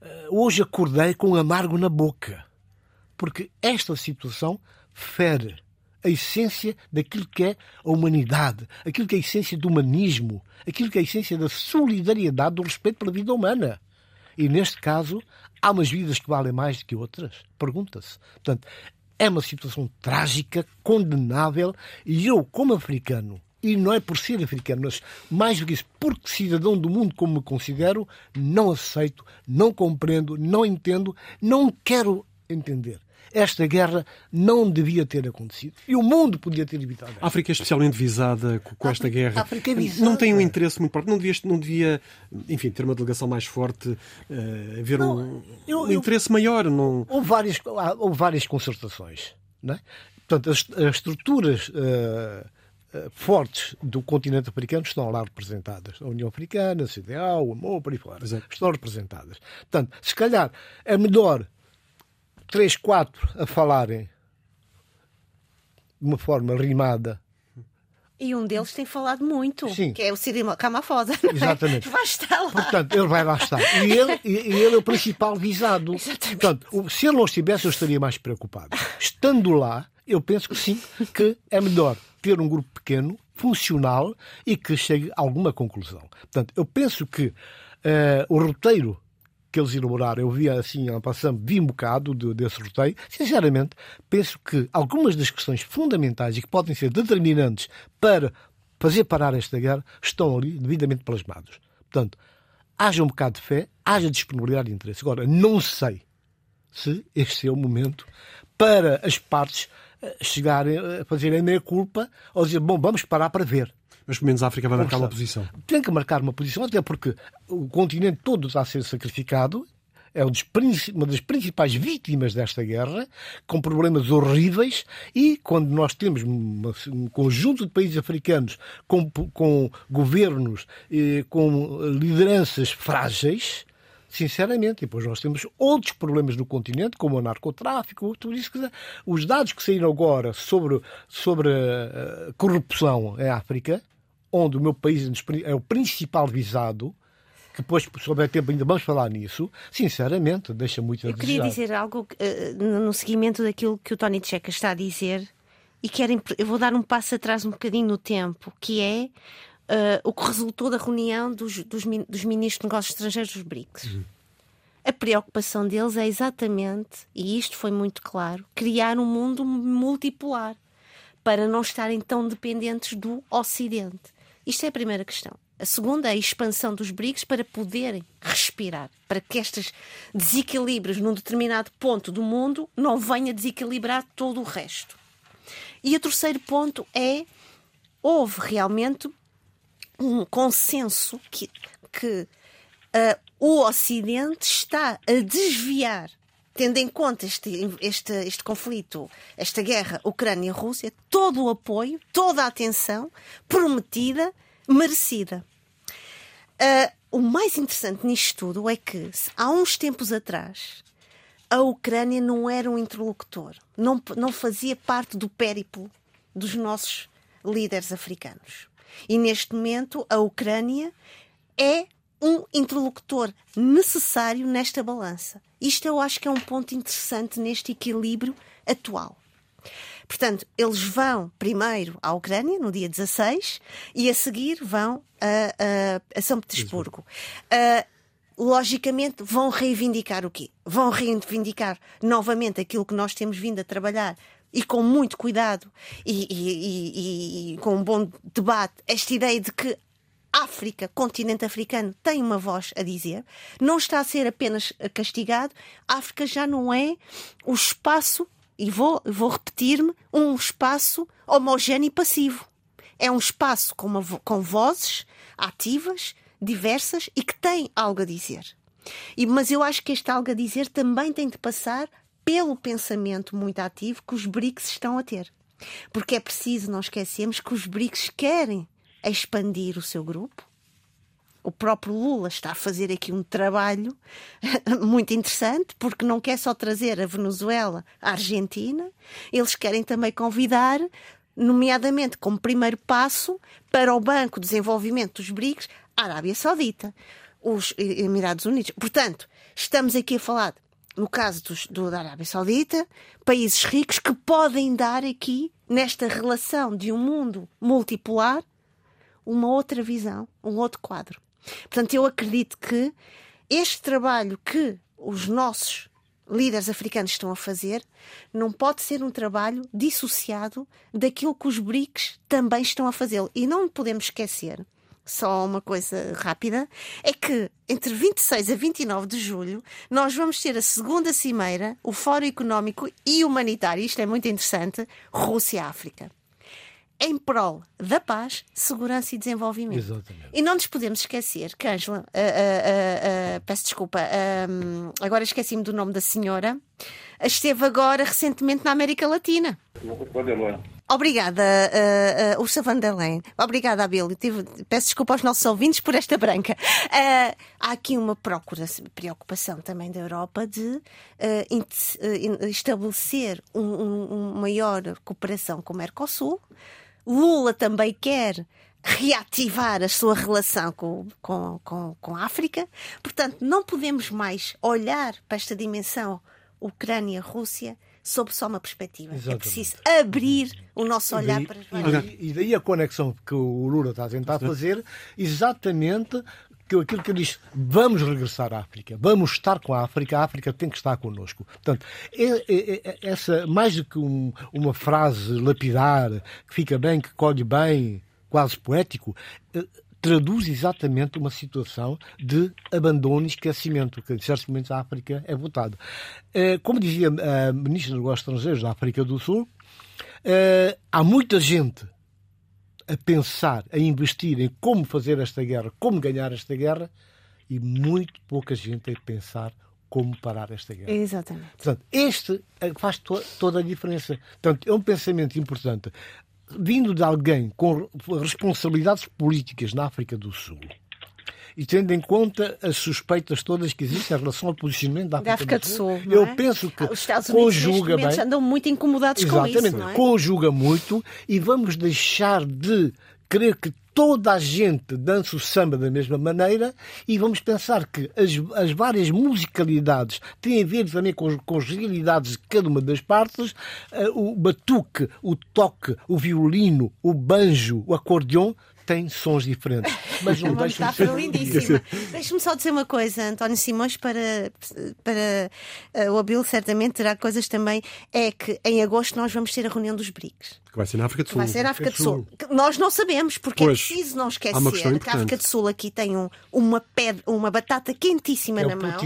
eh, hoje acordei com um amargo na boca. Porque esta situação fere a essência daquilo que é a humanidade, aquilo que é a essência do humanismo, aquilo que é a essência da solidariedade, do respeito pela vida humana. E neste caso, há umas vidas que valem mais do que outras? Pergunta-se. Portanto, é uma situação trágica, condenável, e eu, como africano, e não é por ser africano, mas mais do que isso, porque cidadão do mundo como me considero, não aceito, não compreendo, não entendo, não quero entender esta guerra não devia ter acontecido. E o mundo podia ter evitado. A África é especialmente visada com esta guerra. África é visada. Não tem um interesse muito forte. Não devia, não devia enfim, ter uma delegação mais forte, uh, haver não, um, eu, um interesse eu, maior. Não... Houve, várias, houve várias concertações. Não é? Portanto, as, as estruturas. Uh, fortes do continente africano estão lá representadas. A União Africana, a CDAO, o AMO, por aí fora. Exato. Estão representadas. Portanto, se calhar é melhor três, quatro a falarem de uma forma rimada. E um deles tem falado muito, Sim. que é o Cyril Ramaphosa. É? Exatamente. Vai estar lá. Portanto, ele vai lá estar. E ele, e ele é o principal visado. Exatamente. Portanto, se ele não estivesse, eu estaria mais preocupado. Estando lá, eu penso que sim, que é melhor ter um grupo pequeno, funcional e que chegue a alguma conclusão. Portanto, eu penso que uh, o roteiro que eles elaboraram, eu vi assim, passando, vi um bocado de, desse roteiro. Sinceramente, penso que algumas das questões fundamentais e que podem ser determinantes para fazer parar esta guerra estão ali devidamente plasmados. Portanto, haja um bocado de fé, haja disponibilidade de interesse. Agora, não sei se este é o momento para as partes eh, chegarem a fazerem a meia culpa ou dizer, bom, vamos parar para ver mas pelo menos a África vai marcar uma posição. Tem que marcar uma posição, até porque o continente todo está a ser sacrificado, é uma das principais vítimas desta guerra, com problemas horríveis, e quando nós temos um conjunto de países africanos com, com governos, com lideranças frágeis, sinceramente. E depois nós temos outros problemas no continente, como o narcotráfico, tudo isso. Os dados que saíram agora sobre, sobre a corrupção em África onde o meu país é o principal visado, que depois, se houver tempo, ainda vamos falar nisso, sinceramente, deixa muito a Eu queria dizer algo uh, no seguimento daquilo que o Tony Checa está a dizer, e quero, eu vou dar um passo atrás um bocadinho no tempo, que é uh, o que resultou da reunião dos, dos, dos, ministros de negócios estrangeiros dos BRICS. Uhum. A preocupação deles é exatamente, e isto foi muito claro, criar um mundo multipolar para não estarem tão dependentes do Ocidente. Isto é a primeira questão. A segunda é a expansão dos BRICS para poderem respirar, para que estes desequilíbrios num determinado ponto do mundo não venham a desequilibrar todo o resto. E o terceiro ponto é houve realmente um consenso que, que uh, o Ocidente está a desviar tendo em conta este, este, este conflito, esta guerra Ucrânia-Rússia, todo o apoio, toda a atenção prometida, merecida. Uh, o mais interessante nisto tudo é que, há uns tempos atrás, a Ucrânia não era um interlocutor, não, não fazia parte do périplo dos nossos líderes africanos. E neste momento, a Ucrânia é um interlocutor necessário nesta balança. Isto eu acho que é um ponto interessante neste equilíbrio atual. Portanto, eles vão primeiro à Ucrânia, no dia 16, e a seguir vão a, a, a São Petersburgo. Uh, logicamente vão reivindicar o quê? Vão reivindicar novamente aquilo que nós temos vindo a trabalhar e com muito cuidado e, e, e, e, com um bom debate, esta ideia de que África, continente africano, tem uma voz a dizer, não está a ser apenas castigado, a África já não é o espaço, e vou, vou repetir-me, um espaço homogéneo e passivo. É um espaço com, uma, com vozes ativas, diversas e que têm algo a dizer. E, mas eu acho que este algo a dizer também tem de passar pelo pensamento muito ativo que os BRICS estão a ter. Porque é preciso não esquecermos que os BRICS querem expandir o seu grupo. O próprio Lula está a fazer aqui um trabalho muito interessante, porque não quer só trazer a Venezuela à Argentina, eles querem também convidar, nomeadamente como primeiro passo, para o Banco de Desenvolvimento dos BRICS, a Arábia Saudita, os Emirados Unidos. Portanto, estamos aqui a falar no caso dos, do, da Arábia Saudita, países ricos que podem dar aqui, nesta relação de um mundo multipolar, uma outra visão, um outro quadro. Portanto, eu acredito que este trabalho que os nossos líderes africanos estão a fazer não pode ser um trabalho dissociado daquilo que os BRICS também estão a fazer. E não podemos esquecer só uma coisa rápida, é que entre 26 a 29 de julho nós vamos ter a segunda cimeira, o Fórum Económico e Humanitário, isto é muito interessante, Rússia-África. Em prol da paz, segurança e desenvolvimento. Exatamente. E não nos podemos esquecer que Angela, uh, uh, uh, peço desculpa, agora esqueci-me do nome da senhora, esteve agora recentemente na América Latina. Obrigada, uh, uh, Ursa van der Leyen. Obrigada, Abel. Peço desculpa aos nossos ouvintes por esta branca. Uh, há aqui uma procura, preocupação também da Europa de uh, estabelecer um, um, uma maior cooperação com o Mercosul. Lula também quer reativar a sua relação com, com, com, com a África. Portanto, não podemos mais olhar para esta dimensão Ucrânia-Rússia sob só uma perspectiva. É Exatamente. É preciso abrir o nosso olhar daí, para as várias. E daí a conexão que o Lula está a tentar fazer, exatamente que aquilo que ele diz, vamos regressar à África, vamos estar com a África, a África tem que estar connosco. Portanto, é, é, é, essa, mais do que um, uma frase lapidar, que fica bem, que colhe bem, quase poético, eh, traduz exatamente uma situação de abandono e esquecimento, que em certos momentos a África é votada. Eh, como dizia a Ministra dos Negócios Estrangeiros da África do Sul, eh, há muita gente a pensar, a investir em como fazer esta guerra, como ganhar esta guerra, e muito pouca gente a pensar como parar esta guerra. Exatamente. Portanto, este eh, faz to toda a diferença. Portanto, é um pensamento importante vindo de alguém com responsabilidades políticas na África do Sul e tendo em conta as suspeitas todas que existem em relação ao posicionamento da África, da África do Sul, Sul eu é? penso que os Estados Unidos conjuga bem, andam muito incomodados exatamente, com isso, não é? conjuga muito e vamos deixar de crer que toda a gente dança o samba da mesma maneira e vamos pensar que as, as várias musicalidades têm a ver também com, com as realidades de cada uma das partes. Uh, o batuque, o toque, o violino, o banjo, o acordeão têm sons diferentes. Mas não é deixam de ser lindíssima. Deixa-me só dizer uma coisa, António Simões, para, para uh, o Abil certamente terá coisas também. É que em agosto nós vamos ter a reunião dos BRICS. Que vai ser na África do Sul. Vai ser na África do Sul. Sul. Nós não sabemos, porque é pois, é preciso não esquecer que a África do Sul aqui tem um, uma, pedra, uma batata quentíssima é na mão.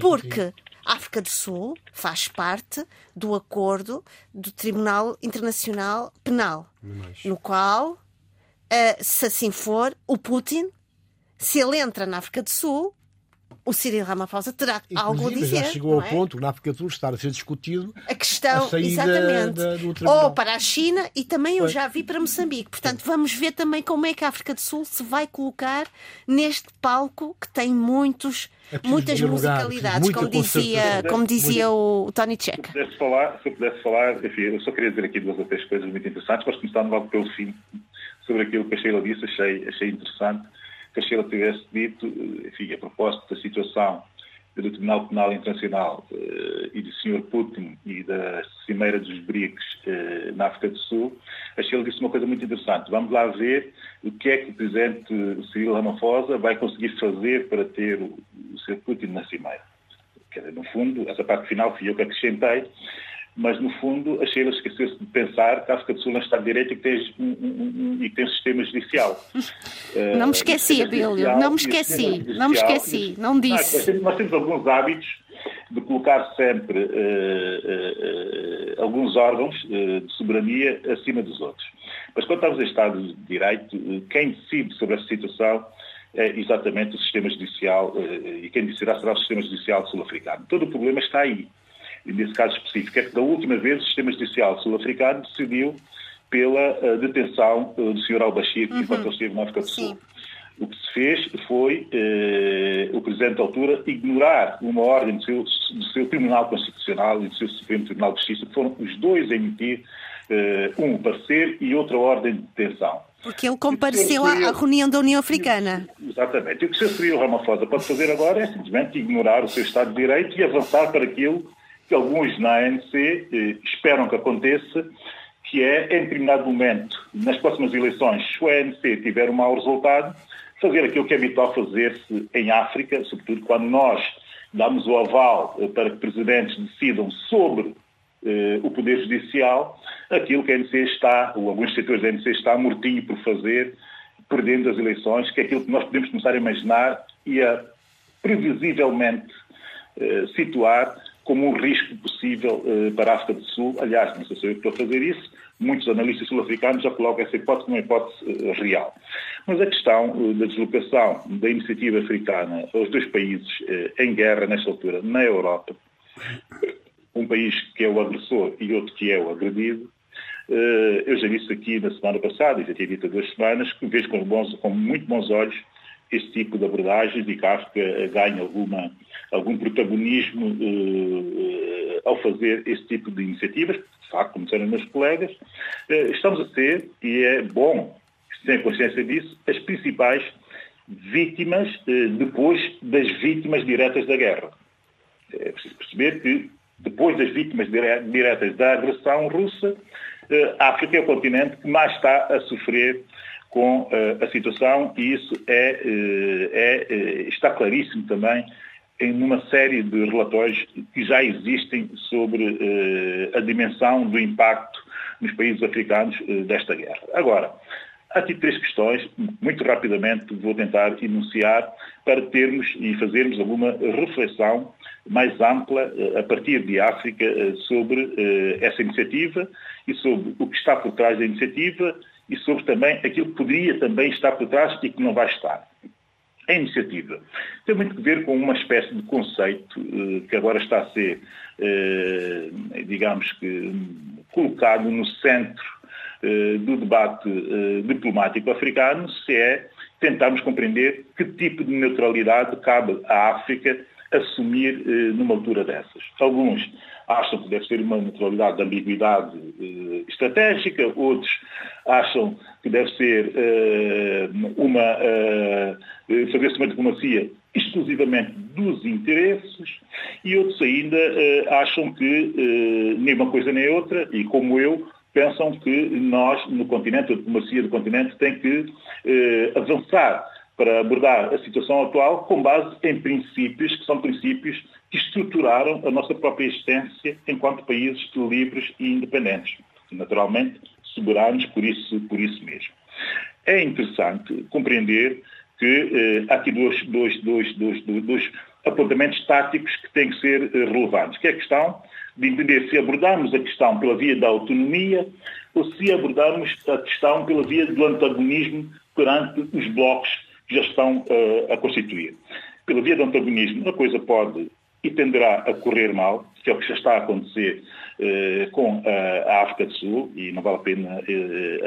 porque a África do Sul faz parte do acordo do Tribunal Internacional Penal, no qual Uh, se assim for, o Putin, se ele entra na África do Sul, o Cyril Ramaphosa terá Inclusive, algo a dizer. Já chegou ao é? ponto, na África do Sul, estar a ser discutido a questão, a exatamente, da, do ou para a China e também eu já vi para Moçambique. Portanto, vamos ver também como é que a África do Sul se vai colocar neste palco que tem muitos, é muitas musicalidades, como dizia, como dizia o Tony Checa. Se eu pudesse falar, se eu pudesse falar, enfim, eu só queria dizer aqui duas ou três coisas muito interessantes, mas começando logo pelo fim sobre aquilo que a Sheila disse, achei, achei interessante que a Sheila tivesse dito, enfim, a propósito da situação do Tribunal Penal Internacional eh, e do Sr. Putin e da Cimeira dos BRICS eh, na África do Sul, que ele disse uma coisa muito interessante. Vamos lá ver o que é que o Presidente Cyril Ramaphosa vai conseguir fazer para ter o, Sr. Putin na Cimeira. No fundo, essa parte final fui eu que acrescentei, mas no fundo a Sheila esqueceu-se de pensar que a África do Sul não está de direito e que tem um, um, um, e tem um sistema judicial. Não me esqueci, Abílio, não me esqueci, não me esqueci, não disse. Nós temos, nós temos alguns hábitos de colocar sempre uh, uh, uh, alguns órgãos de soberania acima dos outros. Mas quando estamos em Estado de Direito, quem decide sobre essa situação é exatamente o sistema judicial, e quem decidirá será o sistema judicial sul-africano. Todo o problema está aí nesse caso específico, é que da última vez o sistema judicial sul-africano decidiu pela uh, detenção uh, do Sr. al-Bashir uhum. enquanto ele esteve na África do Sul. Sim. O que se fez foi uh, o Presidente da altura ignorar uma ordem do seu, do seu, Tribunal Constitucional e do seu Supremo Tribunal de Justiça, que foram os dois a emitir um parecer e outra ordem de detenção. Porque ele compareceu à reunião da União Africana. Exatamente. E o que o Sr. Cyril Ramaphosa pode fazer agora é simplesmente ignorar o seu Estado de Direito e avançar para aquilo que alguns na ANC eh, esperam que aconteça, que é, em determinado momento, nas próximas eleições, se o ANC tiver um mau resultado, fazer aquilo que é habitual fazer-se em África, sobretudo quando nós damos o aval eh, para que presidentes decidam sobre eh, o Poder Judicial, aquilo que a ANC está, ou alguns setores da ANC está mortinho por fazer, perdendo as eleições, que é aquilo que nós podemos começar a imaginar e a previsivelmente eh, situar como um risco possível uh, para a África do Sul. Aliás, não sei se eu estou a fazer isso, muitos analistas sul-africanos já colocam essa hipótese como uma hipótese uh, real. Mas a questão uh, da deslocação da iniciativa africana aos dois países em guerra nesta altura, na Europa, um país que é o agressor e outro que é o agredido, eu já disse aqui na semana passada, e já tinha dito há duas semanas, que vejo com, bons, com muito bons olhos este tipo de abordagens e que a África ganha alguma algum protagonismo uh, ao fazer esse tipo de iniciativas. De facto, como disseram meus colegas, uh, estamos a ser, e é bom que se consciência disso, as principais vítimas uh, depois das vítimas diretas da guerra. É preciso perceber que depois das vítimas diretas da agressão russa, a África é o continente que mais está a sofrer com a situação e isso é, é, está claríssimo também em uma série de relatórios que já existem sobre eh, a dimensão do impacto nos países africanos eh, desta guerra. Agora, há aqui três questões, muito rapidamente vou tentar enunciar para termos e fazermos alguma reflexão mais ampla eh, a partir de África sobre essa iniciativa e sobre o que está por trás da iniciativa e sobre também aquilo que poderia também estar por trás e que não vai estar. A iniciativa tem muito a ver com uma espécie de conceito eh, que agora está a ser, eh, digamos que, colocado no centro eh, do debate diplomático africano, se é tentarmos compreender que tipo de neutralidade cabe à África assumir numa altura dessas. Alguns acham que deve ser uma neutralidade de ambiguidade eh, estratégica, outros acham que deve ser eh, uma eh, fazer-se uma diplomacia exclusivamente dos interesses e outros ainda acham que nem uma coisa nem outra e como eu pensam que nós no continente, a diplomacia do continente tem que avançar para abordar a situação atual com base em princípios que são princípios que estruturaram a nossa própria existência enquanto países livres e independentes. Naturalmente, soberanos por isso, por isso mesmo. É interessante compreender que eh, há aqui dois, dois, dois, dois, dois apontamentos táticos que têm que ser eh, relevantes, que é a questão de entender se abordarmos a questão pela via da autonomia ou se abordarmos a questão pela via do antagonismo perante os blocos já estão uh, a constituir. Pela via do antagonismo, a coisa pode e tenderá a correr mal, que é o que já está a acontecer uh, com uh, a África do Sul, e não vale a pena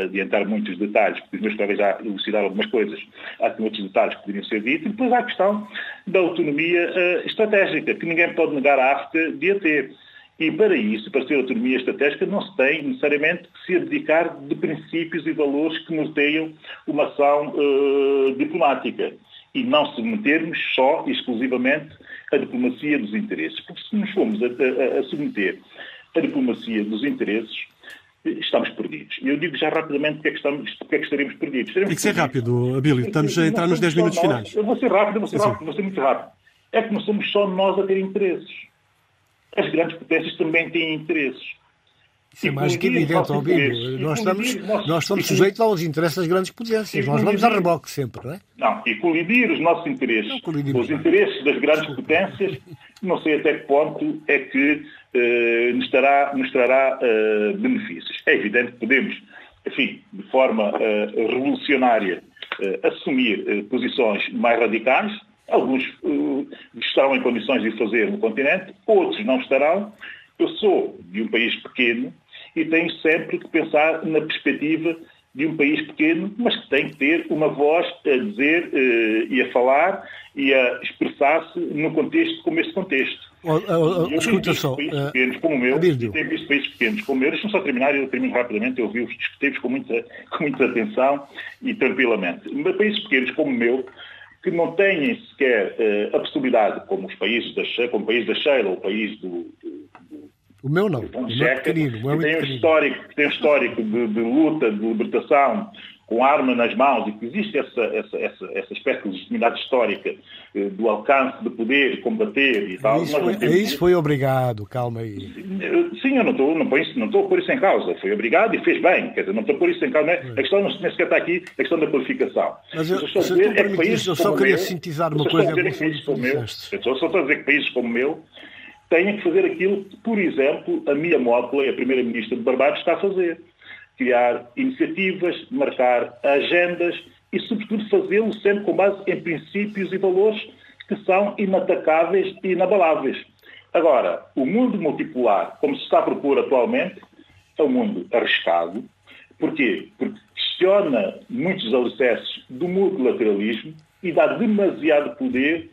adiantar muitos detalhes, porque os meus colegas já elucidaram algumas coisas, há outros detalhes que poderiam ser ditos, e depois há a questão da autonomia estratégica, que ninguém pode negar à África de a ter. E para isso, para ter autonomia estratégica, não se tem necessariamente que se abdicar de princípios e valores que norteiam uma ação uh, diplomática. E não se metermos só, exclusivamente, a diplomacia dos interesses. Porque se nos formos a, a, a submeter a diplomacia dos interesses, estamos perdidos. E eu digo já rapidamente porque é que, estamos, porque é que estaremos perdidos. Estaremos Tem que ser rápido, Abílio. Estamos a entrar nos 10 minutos finais. Eu vou ser rápido, eu vou ser rápido, vou ser muito rápido. É que não somos só nós a ter interesses. As grandes potências também têm interesses. Isso é mais que evidente, Albino. Nós estamos, nós estamos sujeitos aos interesses das grandes potências. Nós vamos a reboque sempre, não é? Não, e colidir os nossos interesses com os interesses das grandes potências, não sei até que ponto é que eh, nos, trará, nos trará eh, benefícios. É evidente que podemos, enfim, de forma eh, revolucionária, assumir posições mais radicais. Alguns eh, estarão em condições de fazer no continente, outros não estarão. Eu sou de um país pequeno e tenho sempre que pensar na perspectiva de um país pequeno, mas que tem que ter uma voz a dizer uh, e a falar e a expressar-se no contexto como este contexto. Oh, oh, oh, escuta só. Países uh, pequenos como o meu, tem visto países pequenos como o meu, deixa-me só terminar, eu termino rapidamente, eu vi-os discutivos com muita, com muita atenção e tranquilamente. Mas países pequenos como o meu, que não têm sequer uh, a possibilidade, como os países da, como o país da Sheila, o país do, do o meu não. O meu é pequenino. O meu é tem, um histórico, tem um histórico de, de, luta, de libertação, com arma nas mãos, e que existe essa, essa, essa, essa espécie de legitimidade histórica eh, do alcance de poder, combater e tal. Isso, foi, isso foi obrigado, calma aí. Sim, eu não estou, não, não estou a pôr isso em causa. Foi obrigado e fez bem. Quer dizer, não estou a pôr isso em causa. Não é? A questão não sequer está aqui, a questão da qualificação. Mas eu, eu, se é eu só queria meu, sintetizar uma coisa. Eu só estou a dizer que países como o meu tenha que fazer aquilo que, por exemplo, a Mia Motley, a Primeira-Ministra de Barbados, está a fazer. Criar iniciativas, marcar agendas e, sobretudo, fazê-lo sempre com base em princípios e valores que são inatacáveis e inabaláveis. Agora, o mundo multipolar, como se está a propor atualmente, é um mundo arriscado. Porquê? Porque questiona muitos alicerces do multilateralismo e dá demasiado poder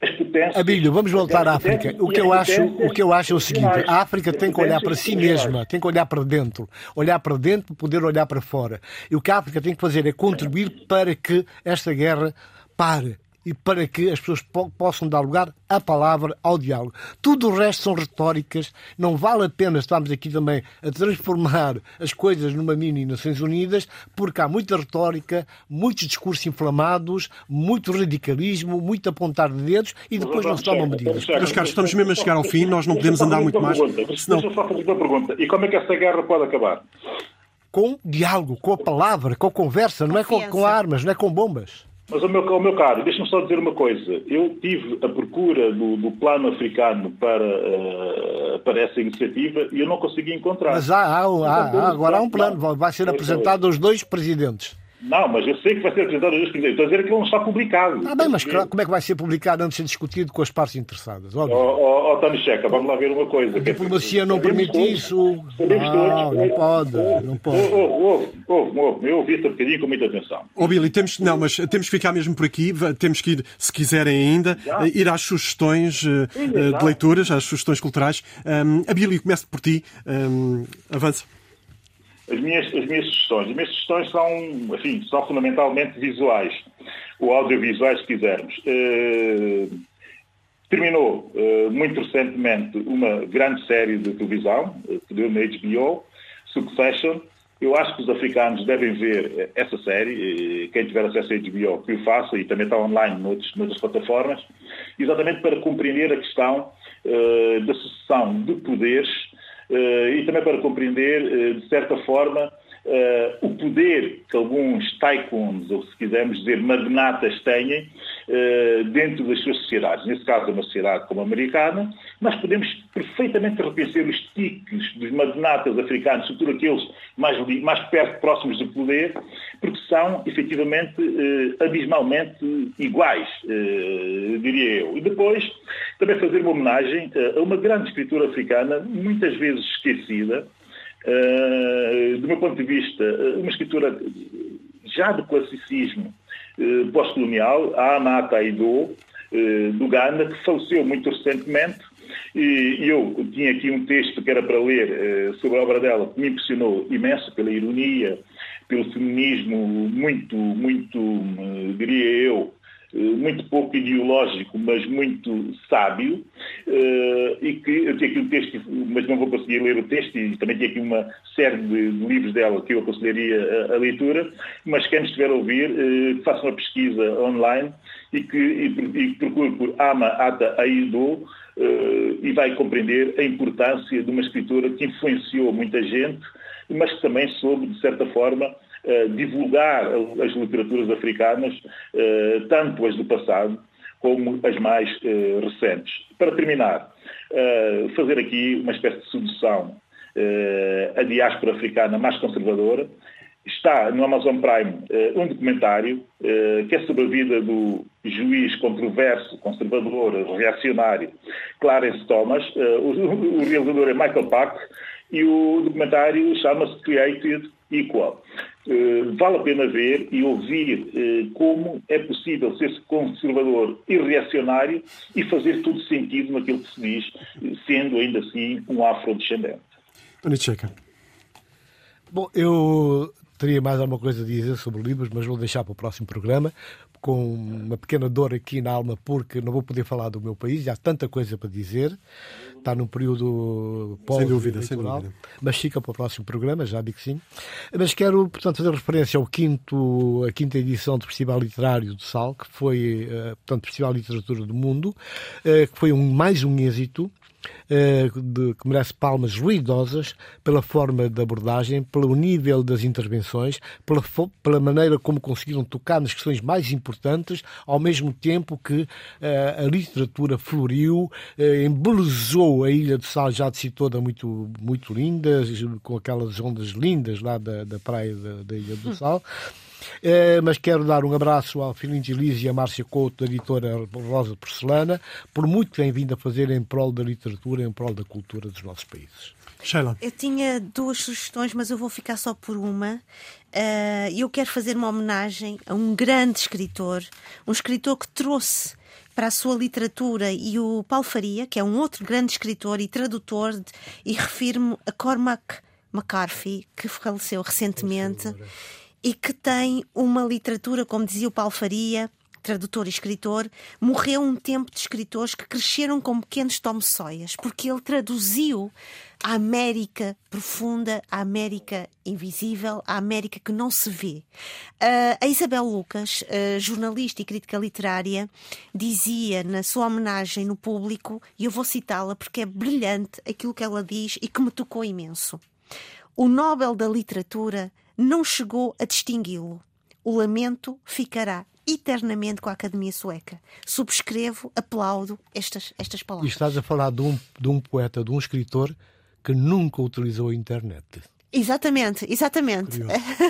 as potências. Abílio, vamos voltar à África. O que, eu acho, o que eu acho é o seguinte: a África tem que olhar para si mesma, tem que olhar para dentro. Olhar para dentro, poder olhar para fora. E o que a África tem que fazer é contribuir para que esta guerra pare e para que as pessoas po possam dar lugar à palavra, ao diálogo. Tudo o resto são retóricas, não vale a pena estarmos aqui também a transformar as coisas numa mini Nações Unidas, porque há muita retórica, muitos discursos inflamados, muito radicalismo, muito apontar de dedos e depois não se tomam medidas. Meus caros, estamos mesmo a chegar ao fim, nós não podemos andar muito mais. Senão... Deixa eu só fazer uma pergunta. E como é que essa guerra pode acabar? Com diálogo, com a palavra, com a conversa, não é com, com armas, não é com bombas. Mas, ao meu, ao meu caro, deixa-me só dizer uma coisa. Eu tive a procura do, do plano africano para, uh, para essa iniciativa e eu não consegui encontrar. Mas há, há, há, há agora há um plano, vai ser apresentado aos dois presidentes. Não, mas eu sei que vai ser apresentado hoje. Estou a dizer que ele não está publicado. Ah, bem, mas como é que vai ser publicado antes de ser discutido com as partes interessadas? Ó, oh, oh, Tony Checa, vamos lá ver uma coisa. A diplomacia não permite isso. Não, não pode. Não pode. Ouve, ouve, ouve. Eu ouvi este bocadinho com muita atenção. Ó, oh, Billy, temos, não, mas temos que ficar mesmo por aqui. Temos que ir, se quiserem ainda, Já? ir às sugestões Sim, de leituras, às sugestões culturais. Um, a Billy, começo por ti. Um, avança. As minhas, as minhas sugestões. As minhas sugestões são, enfim, são fundamentalmente visuais, ou audiovisuais, se quisermos. Uh, terminou uh, muito recentemente uma grande série de televisão, uh, que deu na HBO, Succession. Eu acho que os africanos devem ver essa série, quem tiver acesso a HBO que o faça, e também está online noutros, noutras plataformas, exatamente para compreender a questão da sucessão de poderes eh, e também para compreender, eh, de certa forma, Uh, o poder que alguns tycoons, ou se quisermos dizer magnatas, têm uh, dentro das suas sociedades. Nesse caso, é uma sociedade como a americana, nós podemos perfeitamente reconhecer os tiques dos magnatas africanos, sobretudo aqueles mais, mais perto, próximos do poder, porque são, efetivamente, uh, abismalmente iguais, diria eu. E depois, também fazer uma homenagem a uma grande escritura africana, muitas vezes esquecida, do meu ponto de vista, eh, uma escritura já do classicismo uh, pós-colonial, a Amata Aido, do Ghana, que faleceu muito recentemente, e eu tinha aqui um texto que era para ler sobre a obra dela, que me impressionou imenso pela ironia, pelo feminismo muito, muito, diria eu, muito pouco ideológico, mas muito sábio, e que eu tenho aqui um texto, mas não vou conseguir ler o texto, e também tenho aqui uma série de, livros dela que eu aconselharia a, a leitura, mas quem estiver a ouvir, que faça uma pesquisa online e que e, e procure por Ama Ata Aido, e vai compreender a importância de uma escritura que influenciou muita gente, mas que também soube, de certa forma, eh, divulgar as literaturas africanas, eh, tanto as do passado como as mais eh, recentes. Para terminar, fazer aqui uma espécie de sedução à diáspora africana mais conservadora. Está no Amazon Prime um documentário que é sobre a vida do juiz controverso, conservador, reacionário, Clarence Thomas. O realizador é Michael Pack e o documentário chama-se Created Equal. Uh, vale a pena ver e ouvir uh, como é possível ser conservador e reacionário e fazer todo sentido naquilo que se diz, sendo ainda assim um afrodescendente. Anicheca. Bom, eu teria mais alguma coisa a dizer sobre livros, mas vou deixar para o próximo programa, com uma pequena dor aqui na alma, porque não vou poder falar do meu país, há tanta coisa para dizer. Está num período pós sem dúvida, sem dúvida. mas fica para o próximo programa, já digo que sim. Mas quero, portanto, fazer referência ao quinto, a quinta edição do Festival Literário do Sal, que foi, eh, portanto, Festival de Literatura do Mundo, eh, que foi um, mais um êxito de, que merece palmas ruidosas pela forma de abordagem, pelo nível das intervenções, pela, pela maneira como conseguiram tocar nas questões mais importantes, ao mesmo tempo que uh, a literatura floriu, uh, embelezou a Ilha de Sal, já de si toda muito, muito linda, com aquelas ondas lindas lá da, da praia da, da Ilha do Sal. É, mas quero dar um abraço ao Filhinho de Elise e à Márcia Couto, da editora Rosa Porcelana, por muito que têm vindo a fazer em prol da literatura, em prol da cultura dos nossos países. Sheila. Eu tinha duas sugestões, mas eu vou ficar só por uma. Uh, eu quero fazer uma homenagem a um grande escritor, um escritor que trouxe para a sua literatura e o Paulo Faria, que é um outro grande escritor e tradutor, de, e refiro-me a Cormac McCarthy, que faleceu recentemente e que tem uma literatura, como dizia o Paulo Faria, tradutor e escritor, morreu um tempo de escritores que cresceram com pequenos Tom Sawyers, porque ele traduziu a América profunda, a América invisível, a América que não se vê. Uh, a Isabel Lucas, uh, jornalista e crítica literária, dizia na sua homenagem no público, e eu vou citá-la porque é brilhante aquilo que ela diz e que me tocou imenso. O Nobel da Literatura não chegou a distingui-lo. O lamento ficará eternamente com a Academia Sueca. Subscrevo, aplaudo estas, estas palavras. E estás a falar de um, de um poeta, de um escritor que nunca utilizou a internet. Exatamente, exatamente.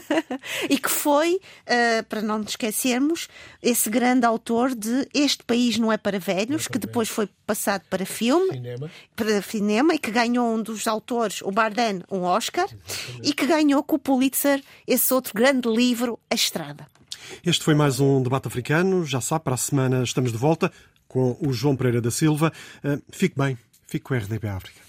e que foi, uh, para não nos esquecermos, esse grande autor de Este País Não é para Velhos, é que depois foi passado para filme, cinema. para cinema, e que ganhou um dos autores, o Bardem, um Oscar, exatamente. e que ganhou com o Pulitzer esse outro grande livro, A Estrada. Este foi mais um debate africano. Já sabe, para a semana estamos de volta com o João Pereira da Silva. Uh, fique bem, fique com a RDP África.